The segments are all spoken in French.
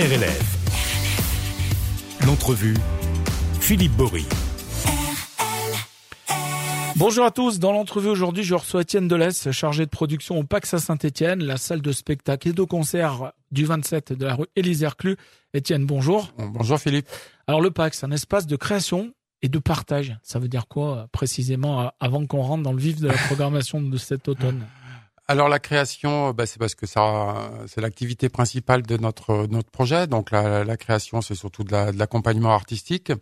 RLF. L'entrevue, Philippe Bory. Bonjour à tous. Dans l'entrevue aujourd'hui, je reçois Étienne Delès, chargé de production au PAX à Saint-Etienne, la salle de spectacle et de concert du 27 de la rue Élysée Reclus. Étienne, bonjour. Bonjour Philippe. Alors le PAX, un espace de création et de partage. Ça veut dire quoi précisément avant qu'on rentre dans le vif de la programmation de cet automne? Alors la création, bah, c'est parce que ça, c'est l'activité principale de notre notre projet. Donc la, la création, c'est surtout de l'accompagnement artistique.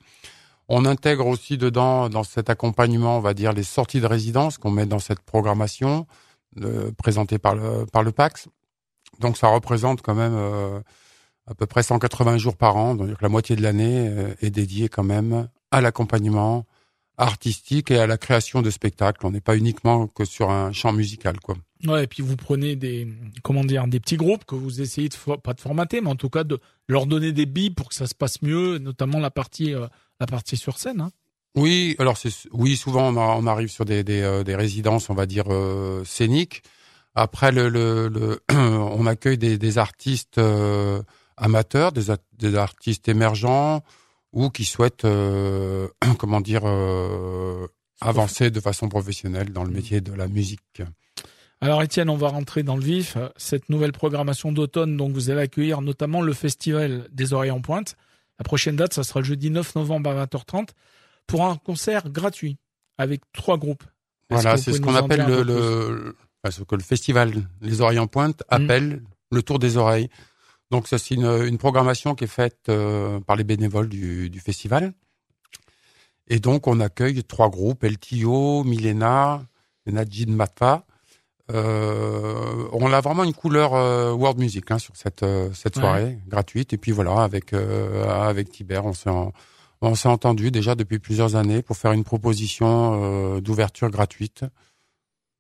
On intègre aussi dedans, dans cet accompagnement, on va dire les sorties de résidence qu'on met dans cette programmation euh, présentée par le par le PAX. Donc ça représente quand même euh, à peu près 180 jours par an, donc la moitié de l'année euh, est dédiée quand même à l'accompagnement artistique et à la création de spectacles. On n'est pas uniquement que sur un champ musical, quoi. Ouais, et puis vous prenez des comment dire des petits groupes que vous essayez de pas de formater, mais en tout cas de leur donner des billes pour que ça se passe mieux, notamment la partie euh, la partie sur scène. Hein. Oui, alors c'est oui souvent on, arrive sur des des, euh, des, résidences on va dire euh, scéniques. Après le, le, le on accueille des, des artistes amateurs, des, des artistes émergents ou qui souhaitent comment dire avancer de façon professionnelle dans le mmh. métier de la musique. Alors Étienne, on va rentrer dans le vif. Cette nouvelle programmation d'automne, donc vous allez accueillir notamment le festival des Oreilles en Pointe. La prochaine date, ça sera le jeudi 9 novembre à 20h30 pour un concert gratuit avec trois groupes. Voilà, c'est ce qu'on appelle le, ce que le festival Les Oreilles en Pointe mmh. appelle le Tour des Oreilles. Donc ça c'est une, programmation qui est faite euh, par les bénévoles du, du, festival. Et donc on accueille trois groupes, LTO, Milena, Najid Matfa euh, on a vraiment une couleur euh, world music hein, sur cette euh, cette soirée gratuite. Et puis voilà, avec euh, avec Tiber, on s'est on s'est entendu déjà depuis plusieurs années pour faire une proposition d'ouverture gratuite,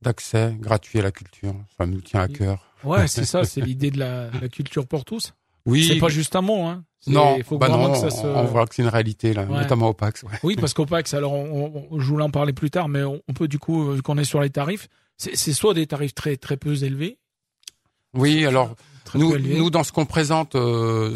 d'accès gratuit à la culture. Ça nous tient à cœur. Ouais, c'est ça, c'est l'idée de la, la, culture pour tous. Oui. C'est pas juste un mot, hein. Non, faut bah non, que ça se... on voit que c'est une réalité là, notamment au PAX. Ouais. Oui, parce qu'au PAX, alors on, on, je voulais en parler plus tard, mais on, on peut du coup, vu qu'on est sur les tarifs, c'est soit des tarifs très très peu élevés. Oui, alors nous, nous dans ce qu'on présente, euh,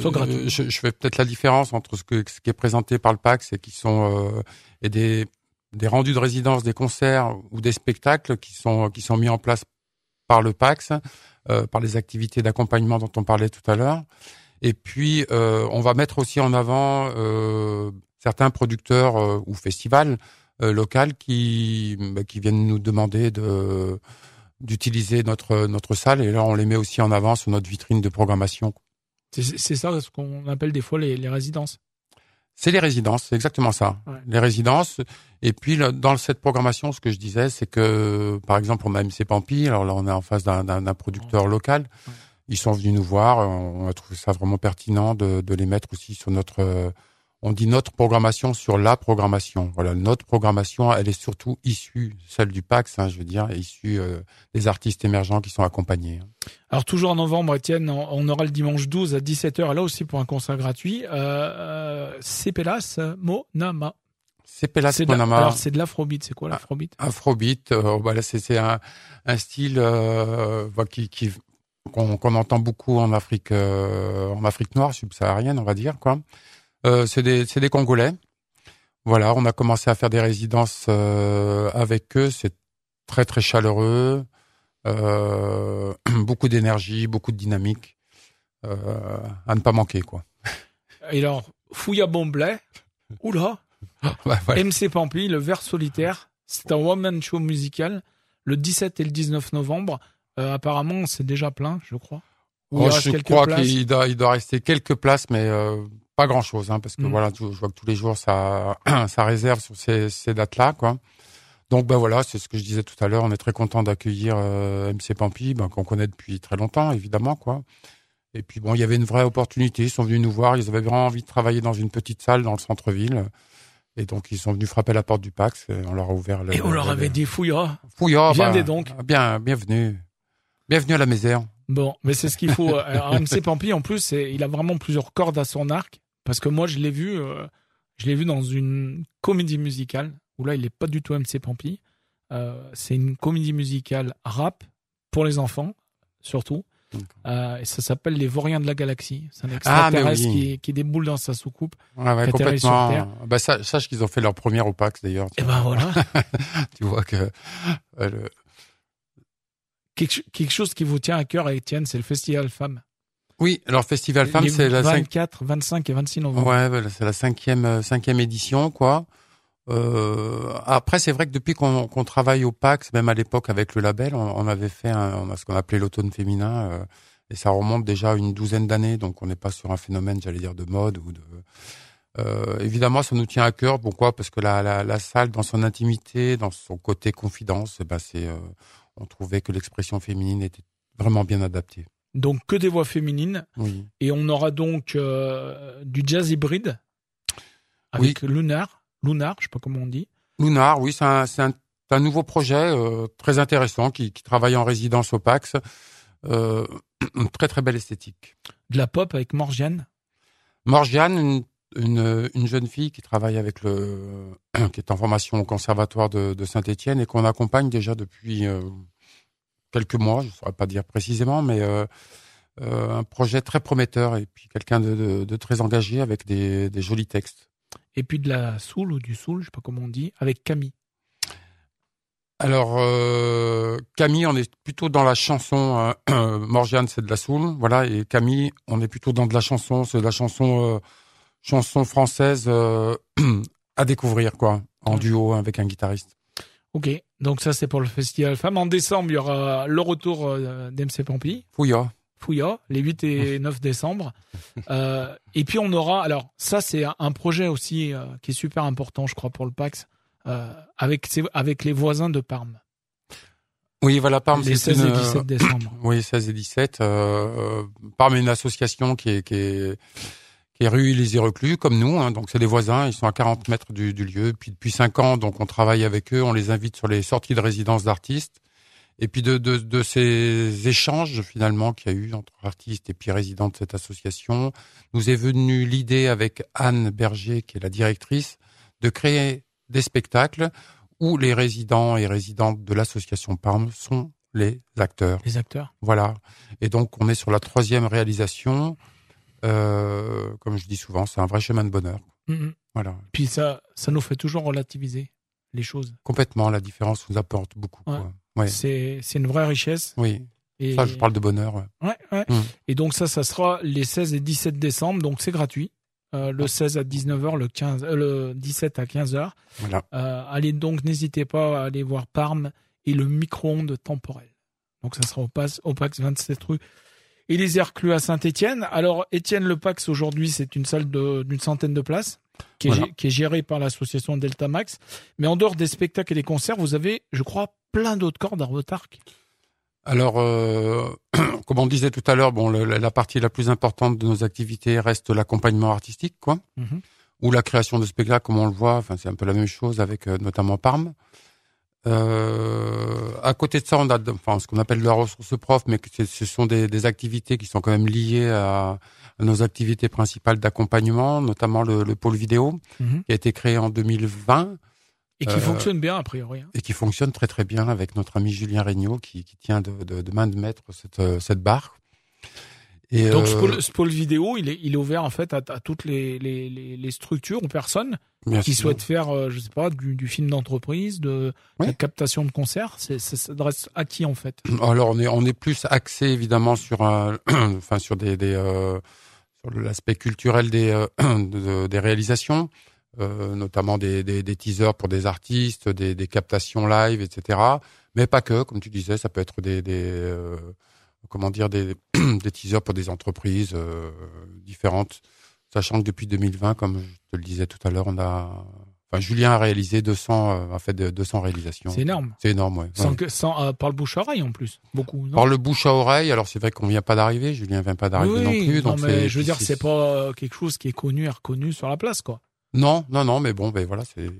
je, je, fais peut-être la différence entre ce, que, ce qui est présenté par le PAX et qui sont euh, et des des rendus de résidence, des concerts ou des spectacles qui sont qui sont mis en place par le PAX, euh, par les activités d'accompagnement dont on parlait tout à l'heure. Et puis euh, on va mettre aussi en avant euh, certains producteurs euh, ou festivals locales qui bah, qui viennent nous demander de d'utiliser notre notre salle et là on les met aussi en avant sur notre vitrine de programmation. C'est ça ce qu'on appelle des fois les, les résidences. C'est les résidences, c'est exactement ça. Les résidences. Et puis dans cette programmation, ce que je disais, c'est que par exemple on a MC Pampi, alors là on est en face d'un producteur local. Ils sont venus nous voir, on a trouvé ça vraiment pertinent de, de les mettre aussi sur notre on dit notre programmation sur la programmation. Voilà, notre programmation, elle est surtout issue, celle du PAX, hein, je veux dire, issue euh, des artistes émergents qui sont accompagnés. Hein. Alors toujours en novembre, Étienne, on aura le dimanche 12 à 17h, là aussi pour un concert gratuit. Euh, euh, Cepelas Monama. Cepelas Monama. Alors c'est de l'afrobeat, c'est quoi l'afrobeat? Afrobeat, euh, bah c'est un, un, style euh, qui, qui qu'on entend beaucoup en Afrique, en Afrique noire, subsaharienne, on va dire quoi. Euh, c'est des, des Congolais. Voilà, on a commencé à faire des résidences euh, avec eux. C'est très très chaleureux, euh, beaucoup d'énergie, beaucoup de dynamique, à ne pas manquer quoi. Et alors, Fouya Bomblet, oula, ouais, MC Pampi, le Vert solitaire, c'est un one man show musical le 17 et le 19 novembre. Euh, apparemment, c'est déjà plein, je crois. Oh, je crois qu'il doit, il doit rester quelques places, mais euh, pas grand chose, hein, parce que mm. voilà, je vois que tous les jours ça, ça réserve sur ces, ces dates-là, quoi. Donc ben voilà, c'est ce que je disais tout à l'heure. On est très content d'accueillir euh, MC Pampi, ben, qu'on connaît depuis très longtemps, évidemment, quoi. Et puis bon, il y avait une vraie opportunité. Ils sont venus nous voir. Ils avaient vraiment envie de travailler dans une petite salle dans le centre-ville. Et donc ils sont venus frapper la porte du Pax. Et on leur a ouvert. Le, et on leur avait dit fouilla. Fouilla. Viens ben, donc. Bien, bienvenue. Bienvenue à la maison. Bon, mais c'est ce qu'il faut. Alors, MC Pampi, en plus, il a vraiment plusieurs cordes à son arc. Parce que moi, je l'ai vu, euh, je l'ai vu dans une comédie musicale où là, il n'est pas du tout MC Pampi. Euh, c'est une comédie musicale rap pour les enfants, surtout. Euh, et ça s'appelle les Vauriens de la galaxie. C'est un ah, extraterrestre qui, qui, déboule dans sa soucoupe. Ouais, ouais, complètement. Bah, ça, sache qu'ils ont fait leur première au PAX d'ailleurs. Et eh ben voilà. tu vois que quelque, chose qui vous tient à cœur, Étienne, c'est le Festival Femmes. Oui, alors Festival Femmes, c'est la 24, 25 et 26 novembre. Ouais, c'est la cinquième, euh, cinquième édition, quoi. Euh, après, c'est vrai que depuis qu'on travaille au PAX, même à l'époque avec le label, on, avait fait un, ce qu'on appelait l'automne féminin, euh, et ça remonte déjà une douzaine d'années, donc on n'est pas sur un phénomène, j'allais dire, de mode ou de. Euh, évidemment, ça nous tient à cœur. Pourquoi? Parce que la, la, la, salle, dans son intimité, dans son côté confidence, eh ben c'est, on trouvait que l'expression féminine était vraiment bien adaptée. Donc que des voix féminines. Oui. Et on aura donc euh, du jazz hybride avec Lunar. Lunar, je sais pas comment on dit. Lunar, oui, c'est un, un, un, nouveau projet euh, très intéressant qui, qui, travaille en résidence au Pax. Euh, une très très belle esthétique. De la pop avec Morgiane. Morgiane, une, une, une, jeune fille qui travaille avec le, qui est en formation au conservatoire de, de Saint-Étienne et qu'on accompagne déjà depuis euh, quelques mois. Je ne saurais pas dire précisément, mais euh, euh, un projet très prometteur et puis quelqu'un de, de, de, très engagé avec des, des jolis textes et puis de la soul ou du soul, je sais pas comment on dit, avec Camille. Alors euh, Camille, on est plutôt dans la chanson. Euh, Morgiane, c'est de la soul, voilà, et Camille, on est plutôt dans de la chanson, c'est de la chanson, euh, chanson française euh, à découvrir, quoi, en duo avec un guitariste. Ok, donc ça c'est pour le festival Femmes. En décembre, il y aura le retour d'MC Pampy. Fouilla. Fouilla, les 8 et 9 décembre. Euh, et puis on aura, alors ça c'est un projet aussi euh, qui est super important, je crois, pour le PAX, euh, avec, avec les voisins de Parme. Oui, voilà, Parme. Les 16 et 17 décembre. Oui, 16 et 17. Parme est une association qui est, qui est, qui est rue Les Reclus, comme nous. Hein, donc c'est des voisins, ils sont à 40 mètres du, du lieu. Puis depuis 5 ans, donc on travaille avec eux, on les invite sur les sorties de résidence d'artistes. Et puis de, de, de ces échanges finalement qu'il y a eu entre artistes et puis résidents de cette association, nous est venue l'idée avec Anne Berger, qui est la directrice, de créer des spectacles où les résidents et résidentes de l'association Parme sont les acteurs. Les acteurs. Voilà. Et donc on est sur la troisième réalisation. Euh, comme je dis souvent, c'est un vrai chemin de bonheur. Mm-hmm. Voilà. Puis ça, ça nous fait toujours relativiser les choses. Complètement. La différence nous apporte beaucoup. Quoi. C'est une vraie richesse. Oui. Et... Ça, je parle de bonheur. Ouais, ouais. Mmh. Et donc ça, ça sera les 16 et 17 décembre, donc c'est gratuit. Euh, le 16 à 19h, le 15, euh, le 17 à 15h. Voilà. Euh, allez donc, n'hésitez pas à aller voir Parme et le micro-ondes temporel. Donc ça sera au, PAX, au PAX 27 rue les Herclus à Saint-Étienne. Alors Étienne Le Pax aujourd'hui, c'est une salle d'une centaine de places qui est, qui est gérée par l'association Delta Max. Mais en dehors des spectacles et des concerts, vous avez, je crois, plein d'autres cordes à arc alors, euh, comme on disait tout à l'heure, bon, la partie la plus importante de nos activités reste l'accompagnement artistique, quoi, mhm. ou la création de spectacles, comme on le voit. Enfin, c'est un peu la même chose avec euh, notamment Parme. Euh, à côté de ça, on a, enfin, ce qu'on appelle la ressource prof, mais ce sont des, des, activités qui sont quand même liées à, à nos activités principales d'accompagnement, notamment le, le, pôle vidéo, mhm. qui a été créé en 2020 et qui euh, fonctionne bien, a priori. Hein. Et qui fonctionne très très bien avec notre ami Julien Regnault qui, qui tient de, de, de, main de maître cette, euh, cette barre. Et Donc euh, ce, pôle, vidéo, il est, il est ouvert en fait à, à toutes les, les, les, structures ou personnes qui souhaitent faire, je sais pas, du, du film d'entreprise, de la captation de concerts. Ça s'adresse à qui en fait? Alors on est on est plus axé évidemment sur un, enfin sur des, des euh, sur l'aspect culturel des des réalisations. Euh, notamment des, des, des, teasers pour des artistes, des, des, captations live, etc. Mais pas que, comme tu disais, ça peut être des, des euh, comment dire, des, des teasers pour des entreprises euh, différentes. Sachant que depuis 2020, comme je te le disais tout à l'heure, on a Enfin, Julien a réalisé 200, a fait 200 réalisations. C'est énorme. C'est énorme, ouais. Sans, que, sans par le bouche à oreille en plus, beaucoup. par le bouche à oreille. Alors c'est vrai qu'on vient pas d'arriver. Julien vient pas d'arriver non plus. Non, mais je veux dire, c'est pas quelque chose qui est connu et reconnu sur la place, quoi. Non, non, non, mais bon, ben voilà, c'est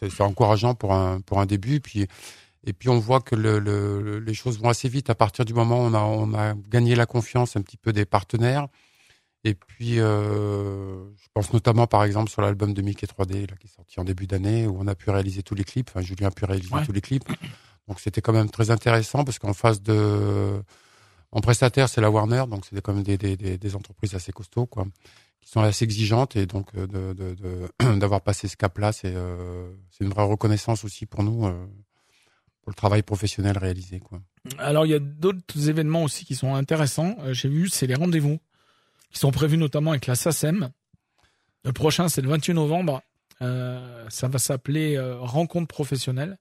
c'est encourageant pour un pour un début. Puis et puis on voit que le, le, les choses vont assez vite à partir du moment où on a on a gagné la confiance un petit peu des partenaires. Et puis euh, je pense notamment par exemple sur l'album de Mickey 3D là, qui est sorti en début d'année où on a pu réaliser tous les clips. Enfin, Julien a pu réaliser tous les clips. Donc c'était quand même très intéressant parce qu'en face de En prestataire, c'est la Warner, donc c'est comme des, des, des, entreprises assez costauds, quoi, qui sont assez exigeantes et donc euh, de, de, d'avoir passé ce cap-là, c'est euh, c'est une vraie reconnaissance aussi pour nous euh, le travail professionnel réalisé. Alors il y a d'autres événements aussi qui sont intéressants. J'ai vu, c'est les rendez-vous qui sont prévus notamment avec la SACEM. Le prochain, c'est le 28 novembre. ça va s'appeler Rencontre professionnelle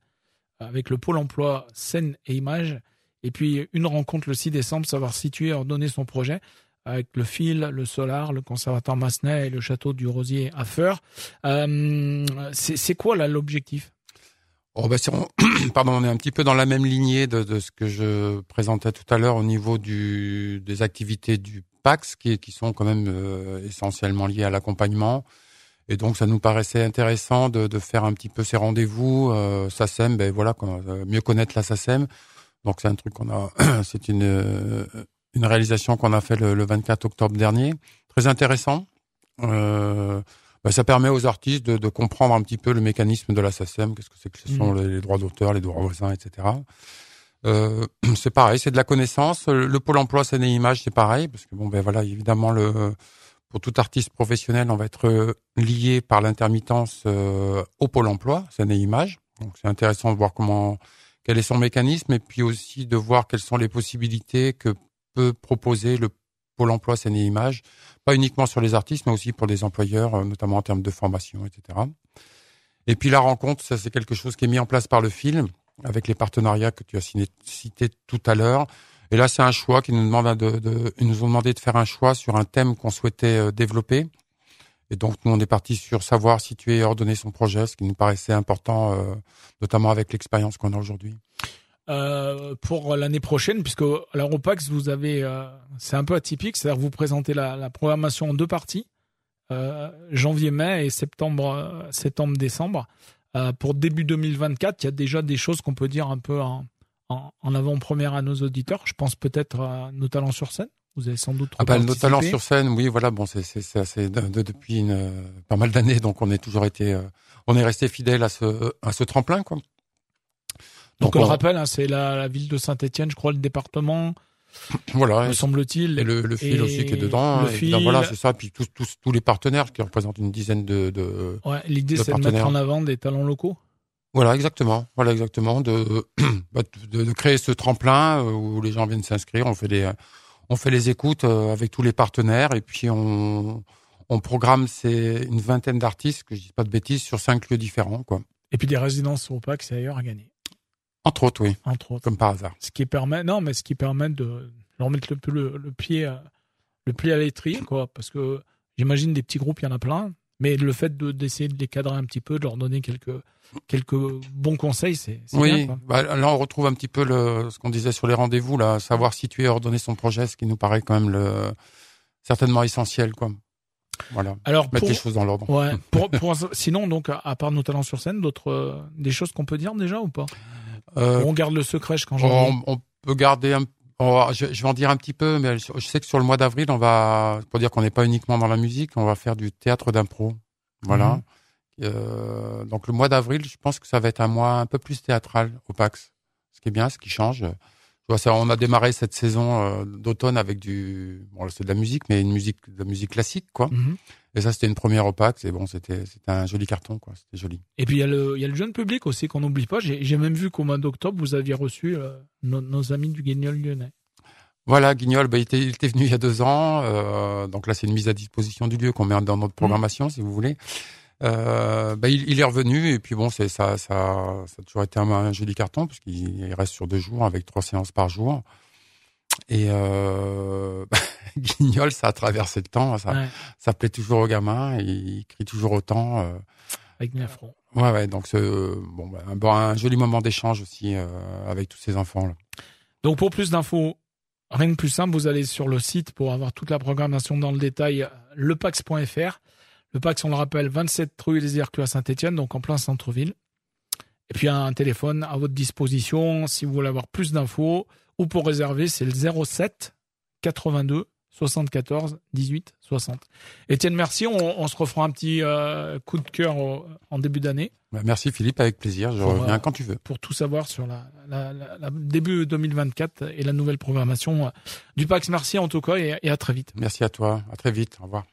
avec le pôle emploi scène et images et puis une rencontre le 6 décembre, savoir situer et ordonner son projet avec le fil, le solar, le conservatoire Massenet et le château du Rosier à Feur. Euh, c'est quoi l'objectif? Oh ben on, pardon, on est un petit peu dans la même lignée de, de ce que je présentais tout à l'heure au niveau du, des activités du PAX, qui, qui sont quand même euh, essentiellement liées à l'accompagnement. Et donc, ça nous paraissait intéressant de, de faire un petit peu ces rendez-vous. Euh, SACEM, ben voilà, euh, mieux connaître la SACEM, donc c'est un truc qu'on a, c'est une euh, une réalisation qu'on a fait le, 24 octobre dernier, très intéressant. Euh, bah, ça permet aux artistes de, de, comprendre un petit peu le mécanisme de la SACEM, qu'est-ce que c'est que ce sont mmh. les, droits d'auteur, les droits voisins, etc. Euh, c'est pareil, c'est de la connaissance. Le, pôle emploi scène et image, c'est pareil, parce que bon ben voilà, évidemment le pour tout artiste professionnel, on va être lié par l'intermittence euh, au pôle emploi scène et image. Donc c'est intéressant de voir comment quel est son mécanisme et puis aussi de voir quelles sont les possibilités que peut proposer le Pôle emploi scène image, pas uniquement sur les artistes, mais aussi pour les employeurs, euh, notamment en termes de formation, etc. Et puis la rencontre, ça c'est quelque chose qui est mis en place par le film, avec les partenariats que tu as cités tout à l'heure. Et là, c'est un choix qui nous demande de, de, ils nous ont demandé de faire un choix sur un thème qu'on souhaitait euh, développer. Et donc, nous, on est parti sur savoir situer et ordonner son projet, ce qui nous paraissait important, euh, notamment avec l'expérience qu'on a aujourd'hui. Euh, pour l'année prochaine, puisque à l'Europax, vous avez, euh, c'est un peu atypique, c'est-à-dire que vous présentez la, la, programmation en deux parties, euh, janvier-mai et septembre, septembre-décembre. pour début 2024, il y a déjà des choses qu'on peut dire un peu en, en, en avant-première à nos auditeurs. Je pense peut-être à nos talents sur scène. Vous avez sans doute. Ah bah, nos talents sur scène, oui, voilà, bon, c'est assez de, depuis une, pas mal d'années, donc on est toujours été, on est resté fidèle à ce à ce tremplin, quoi. Donc, on, le rappelle, hein, c'est la, la, ville de Saint-Étienne, je crois, le département. Voilà. Me semble-t-il. Et le, le fil aussi qui est dedans. Le fil. voilà, c'est ça. Puis tous, tous, tous les partenaires qui représentent une dizaine de. de ouais, l'idée c'est de mettre en avant des talents locaux. Voilà, exactement. Voilà, exactement. De, bah, de, de, créer ce tremplin euh, où les gens viennent s'inscrire. On fait des, on fait les écoutes euh, avec tous les partenaires et puis on, on programme c'est une vingtaine d'artistes, que je dis pas de bêtises, sur cinq lieux différents, quoi. Et puis des résidences au PAC, c'est ailleurs à gagner. Entre autres, oui. Entre autres. Comme par hasard. Ce qui permet, non, mais ce qui permet de leur mettre le, le, pied, le pied à l'étrier, quoi. Parce que j'imagine des petits groupes, il y en a plein. Mais le fait de d'essayer de les cadrer un petit peu, de leur donner quelques quelques bons conseils, c'est oui. Bien, bah, là, on retrouve un petit peu le, ce qu'on disait sur les rendez-vous, là, savoir situer, ordonner son projet, ce qui nous paraît quand même le certainement essentiel, quoi. Voilà. Alors mettre les choses dans l'ordre. Ouais. pour, pour, sinon, donc, à part nos talents sur scène, d'autres euh, des choses qu'on peut dire déjà ou pas? euh, On garde le secret quand on, on peut garder un je, je, vais en dire un petit peu, mais je sais que sur le mois d'avril, on va, pour dire qu'on n'est pas uniquement dans la musique, on va faire du théâtre d'impro. Voilà. Mhm. Euh, donc le mois d'avril, je pense que ça va être un mois un peu plus théâtral au PAX. Ce qui est bien, ce qui change. Ça, on a démarré cette saison euh, d'automne avec du, bon, c'est de la musique, mais une musique, de la musique classique, quoi. Mhm. Et ça, c'était une première PAX. Et bon, c'était, c'était un joli carton, quoi. C'était joli. Et puis il y a le, il y a le jeune public aussi qu'on n'oublie pas. J'ai, j'ai même vu qu'au mois d'octobre, vous aviez reçu euh, nos, nos, amis du Guignol lyonnais. Voilà, Guignol, bah, il, était, il était venu il y a deux ans. Euh, donc là, c'est une mise à disposition du lieu qu'on met dans notre programmation, si vous voulez. Euh, bah, il, il, est revenu et puis bon, c'est ça, ça, ça a toujours été un, joli carton parce qu'il reste sur deux jours avec trois séances par jour. Et euh, Guignol, ça a traversé le temps, ça, ça plaît toujours aux gamins, il crie toujours autant. Euh. Avec bien front. Ouais, ouais, donc bon, bah, bon, un joli moment d'échange aussi euh, avec tous ces enfants là. Donc pour plus d'infos, rien de plus simple, vous allez sur le site pour avoir toute la programmation dans le détail, lepax.fr. Le Pax, on le rappelle, 27 rue des Hercules à Saint-Etienne, donc en plein centre-ville. Et puis un téléphone à votre disposition si vous voulez avoir plus d'infos ou pour réserver, c'est le 07 82 74 18 60. Étienne, merci. On, se refera un petit euh, coup de cœur en début d'année. Bah, merci Philippe, avec plaisir. Je reviens quand tu veux. Pour tout savoir sur la, début 2024 et la nouvelle programmation du PAX. Merci en tout cas et, et à très vite. Merci à toi. À très vite. Au revoir.